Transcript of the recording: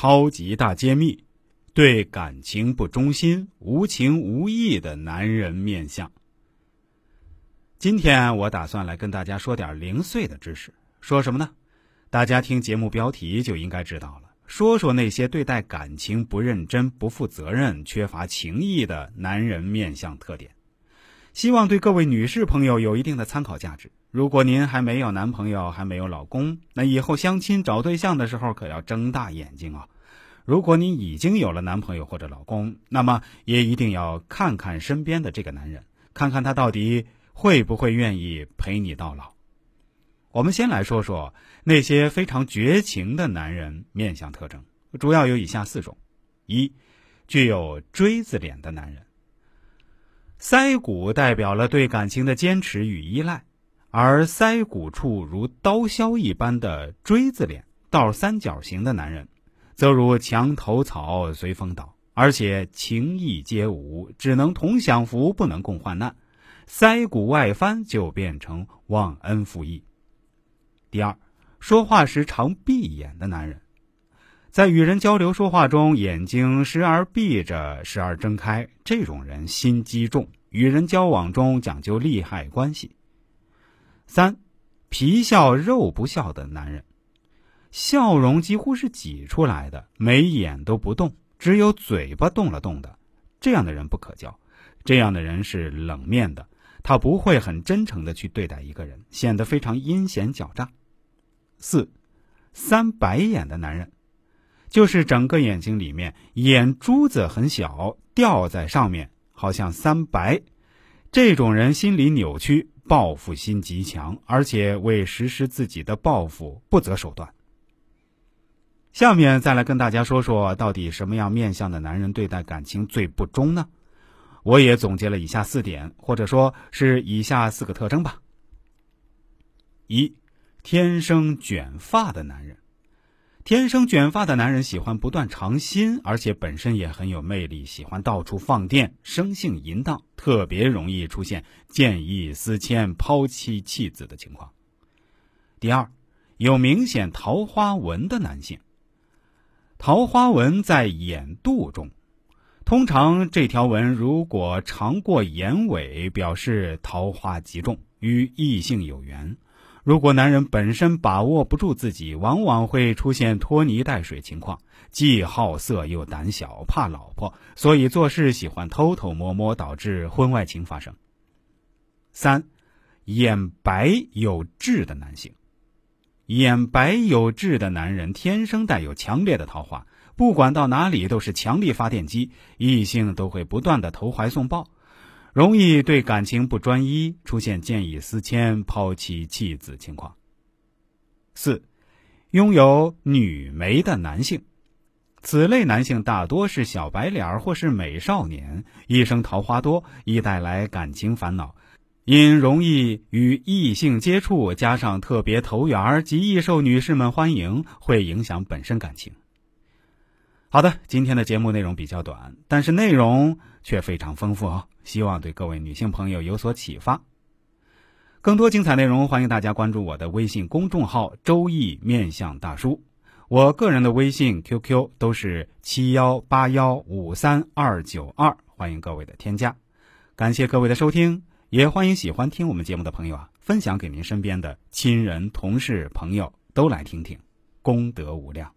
超级大揭秘：对感情不忠心、无情无义的男人面相。今天我打算来跟大家说点零碎的知识。说什么呢？大家听节目标题就应该知道了。说说那些对待感情不认真、不负责任、缺乏情义的男人面相特点。希望对各位女士朋友有一定的参考价值。如果您还没有男朋友，还没有老公，那以后相亲找对象的时候可要睁大眼睛啊！如果您已经有了男朋友或者老公，那么也一定要看看身边的这个男人，看看他到底会不会愿意陪你到老。我们先来说说那些非常绝情的男人面相特征，主要有以下四种：一，具有锥子脸的男人。腮骨代表了对感情的坚持与依赖，而腮骨处如刀削一般的锥子脸、倒三角形的男人，则如墙头草随风倒，而且情义皆无，只能同享福，不能共患难。腮骨外翻就变成忘恩负义。第二，说话时常闭眼的男人，在与人交流说话中，眼睛时而闭着，时而睁开，这种人心机重。与人交往中讲究利害关系。三，皮笑肉不笑的男人，笑容几乎是挤出来的，眉眼都不动，只有嘴巴动了动的，这样的人不可交。这样的人是冷面的，他不会很真诚的去对待一个人，显得非常阴险狡诈。四，三白眼的男人，就是整个眼睛里面眼珠子很小，掉在上面。好像三白，这种人心理扭曲，报复心极强，而且为实施自己的报复不择手段。下面再来跟大家说说，到底什么样面相的男人对待感情最不忠呢？我也总结了以下四点，或者说是以下四个特征吧。一，天生卷发的男人。天生卷发的男人喜欢不断尝新，而且本身也很有魅力，喜欢到处放电，生性淫荡，特别容易出现见异思迁、抛妻弃子的情况。第二，有明显桃花纹的男性，桃花纹在眼肚中，通常这条纹如果长过眼尾，表示桃花极重，与异性有缘。如果男人本身把握不住自己，往往会出现拖泥带水情况，既好色又胆小，怕老婆，所以做事喜欢偷偷摸摸，导致婚外情发生。三，眼白有痣的男性，眼白有痣的男人天生带有强烈的桃花，不管到哪里都是强力发电机，异性都会不断的投怀送抱。容易对感情不专一，出现见异思迁、抛妻弃子情况。四，拥有女眉的男性，此类男性大多是小白脸或是美少年，一生桃花多，易带来感情烦恼。因容易与异性接触，加上特别投缘及易受女士们欢迎，会影响本身感情。好的，今天的节目内容比较短，但是内容却非常丰富哦。希望对各位女性朋友有所启发。更多精彩内容，欢迎大家关注我的微信公众号“周易面相大叔”。我个人的微信、QQ 都是七幺八幺五三二九二，欢迎各位的添加。感谢各位的收听，也欢迎喜欢听我们节目的朋友啊，分享给您身边的亲人、同事、朋友都来听听，功德无量。